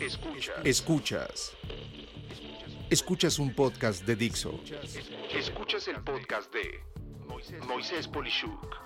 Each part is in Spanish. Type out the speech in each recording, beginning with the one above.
Escuchas. Escuchas. un podcast de Dixo. Escuchas el podcast de Moisés Polishuk.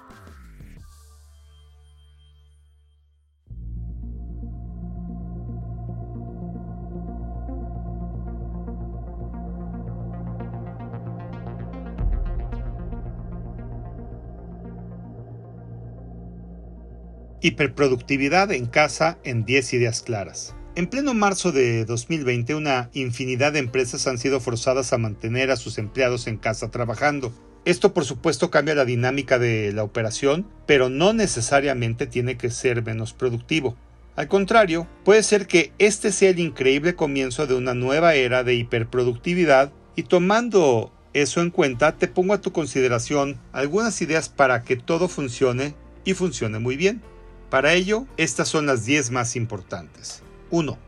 Hiperproductividad en casa en 10 ideas claras. En pleno marzo de 2020, una infinidad de empresas han sido forzadas a mantener a sus empleados en casa trabajando. Esto por supuesto cambia la dinámica de la operación, pero no necesariamente tiene que ser menos productivo. Al contrario, puede ser que este sea el increíble comienzo de una nueva era de hiperproductividad y tomando eso en cuenta, te pongo a tu consideración algunas ideas para que todo funcione y funcione muy bien. Para ello, estas son las 10 más importantes. 1.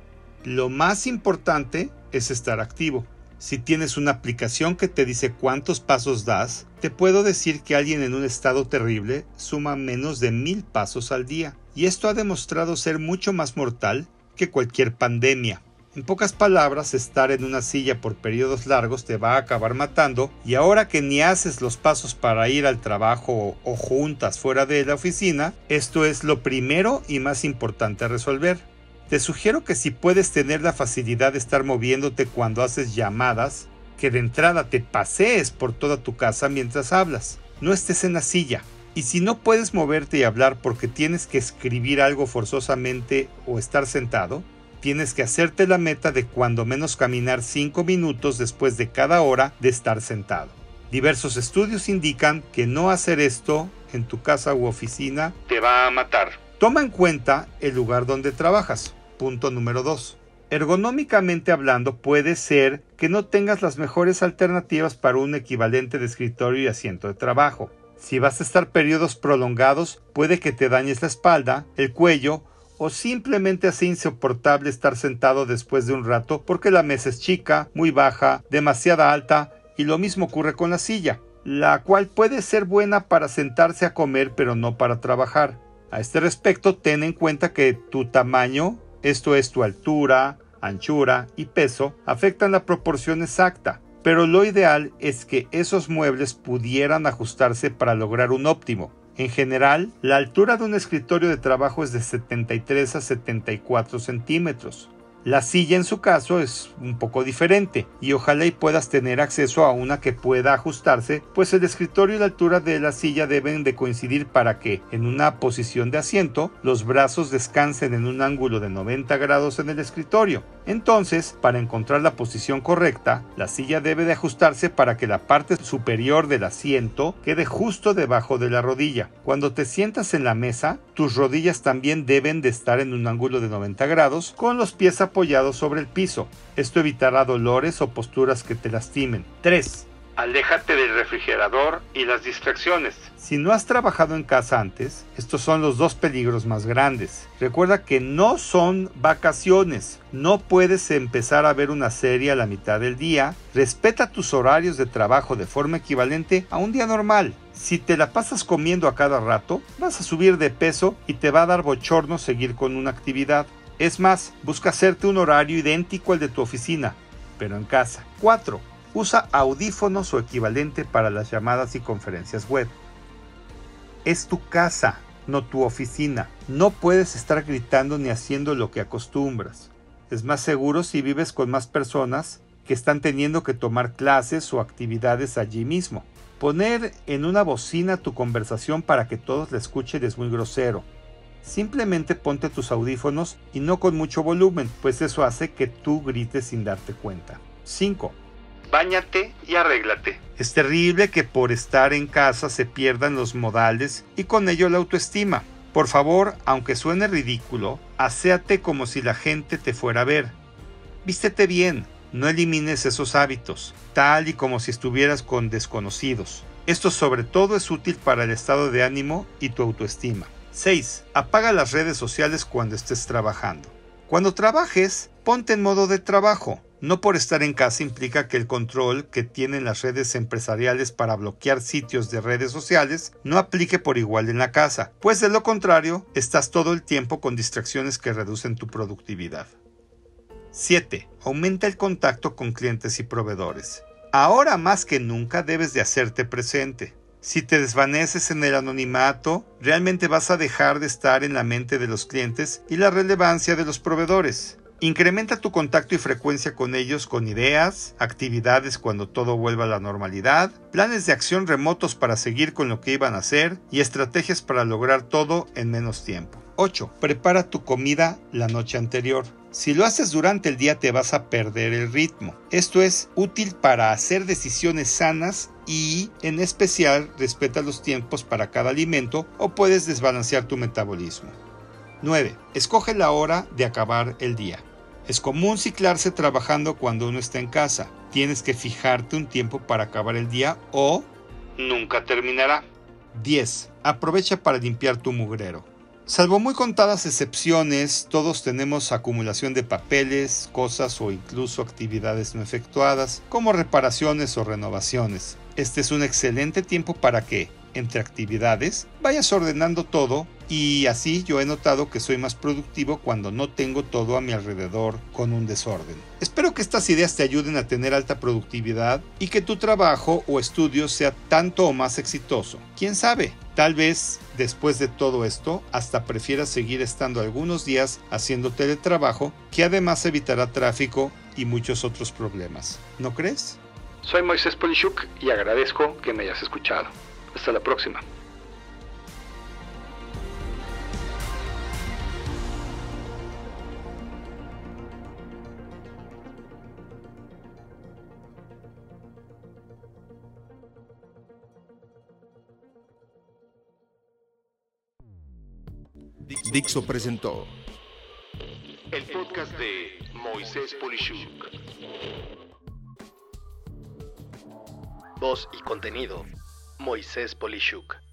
Lo más importante es estar activo. Si tienes una aplicación que te dice cuántos pasos das, te puedo decir que alguien en un estado terrible suma menos de mil pasos al día. Y esto ha demostrado ser mucho más mortal que cualquier pandemia. En pocas palabras, estar en una silla por periodos largos te va a acabar matando y ahora que ni haces los pasos para ir al trabajo o juntas fuera de la oficina, esto es lo primero y más importante a resolver. Te sugiero que si puedes tener la facilidad de estar moviéndote cuando haces llamadas, que de entrada te pasees por toda tu casa mientras hablas. No estés en la silla. Y si no puedes moverte y hablar porque tienes que escribir algo forzosamente o estar sentado, tienes que hacerte la meta de cuando menos caminar 5 minutos después de cada hora de estar sentado. Diversos estudios indican que no hacer esto en tu casa u oficina te va a matar. Toma en cuenta el lugar donde trabajas. Punto número 2. Ergonómicamente hablando, puede ser que no tengas las mejores alternativas para un equivalente de escritorio y asiento de trabajo. Si vas a estar periodos prolongados, puede que te dañes la espalda, el cuello o simplemente hace insoportable estar sentado después de un rato porque la mesa es chica, muy baja, demasiada alta y lo mismo ocurre con la silla, la cual puede ser buena para sentarse a comer pero no para trabajar. A este respecto, ten en cuenta que tu tamaño, esto es tu altura, anchura y peso, afectan la proporción exacta, pero lo ideal es que esos muebles pudieran ajustarse para lograr un óptimo. En general, la altura de un escritorio de trabajo es de 73 a 74 centímetros. La silla en su caso es un poco diferente y ojalá y puedas tener acceso a una que pueda ajustarse, pues el escritorio y la altura de la silla deben de coincidir para que, en una posición de asiento, los brazos descansen en un ángulo de 90 grados en el escritorio. Entonces, para encontrar la posición correcta, la silla debe de ajustarse para que la parte superior del asiento quede justo debajo de la rodilla. Cuando te sientas en la mesa, tus rodillas también deben de estar en un ángulo de 90 grados con los pies apoyado sobre el piso. Esto evitará dolores o posturas que te lastimen. 3. Aléjate del refrigerador y las distracciones. Si no has trabajado en casa antes, estos son los dos peligros más grandes. Recuerda que no son vacaciones. No puedes empezar a ver una serie a la mitad del día. Respeta tus horarios de trabajo de forma equivalente a un día normal. Si te la pasas comiendo a cada rato, vas a subir de peso y te va a dar bochorno seguir con una actividad. Es más, busca hacerte un horario idéntico al de tu oficina, pero en casa. 4. Usa audífonos o equivalente para las llamadas y conferencias web. Es tu casa, no tu oficina. No puedes estar gritando ni haciendo lo que acostumbras. Es más seguro si vives con más personas que están teniendo que tomar clases o actividades allí mismo. Poner en una bocina tu conversación para que todos la escuchen es muy grosero. Simplemente ponte tus audífonos y no con mucho volumen, pues eso hace que tú grites sin darte cuenta. 5. Báñate y arréglate. Es terrible que por estar en casa se pierdan los modales y con ello la autoestima. Por favor, aunque suene ridículo, aséate como si la gente te fuera a ver. Vístete bien, no elimines esos hábitos, tal y como si estuvieras con desconocidos. Esto sobre todo es útil para el estado de ánimo y tu autoestima. 6. Apaga las redes sociales cuando estés trabajando. Cuando trabajes, ponte en modo de trabajo. No por estar en casa implica que el control que tienen las redes empresariales para bloquear sitios de redes sociales no aplique por igual en la casa, pues de lo contrario, estás todo el tiempo con distracciones que reducen tu productividad. 7. Aumenta el contacto con clientes y proveedores. Ahora más que nunca debes de hacerte presente. Si te desvaneces en el anonimato, realmente vas a dejar de estar en la mente de los clientes y la relevancia de los proveedores. Incrementa tu contacto y frecuencia con ellos con ideas, actividades cuando todo vuelva a la normalidad, planes de acción remotos para seguir con lo que iban a hacer y estrategias para lograr todo en menos tiempo. 8. Prepara tu comida la noche anterior. Si lo haces durante el día te vas a perder el ritmo. Esto es útil para hacer decisiones sanas y en especial respeta los tiempos para cada alimento o puedes desbalancear tu metabolismo. 9. Escoge la hora de acabar el día. Es común ciclarse trabajando cuando uno está en casa. Tienes que fijarte un tiempo para acabar el día o nunca terminará. 10. Aprovecha para limpiar tu mugrero. Salvo muy contadas excepciones, todos tenemos acumulación de papeles, cosas o incluso actividades no efectuadas, como reparaciones o renovaciones. Este es un excelente tiempo para que, entre actividades, vayas ordenando todo y así yo he notado que soy más productivo cuando no tengo todo a mi alrededor con un desorden. Espero que estas ideas te ayuden a tener alta productividad y que tu trabajo o estudio sea tanto o más exitoso. ¿Quién sabe? Tal vez después de todo esto hasta prefieras seguir estando algunos días haciendo teletrabajo que además evitará tráfico y muchos otros problemas. ¿No crees? Soy Moisés Polishuk y agradezco que me hayas escuchado. Hasta la próxima. Dixo presentó El podcast de Moisés Polishuk. Voz y contenido: Moisés Polishuk.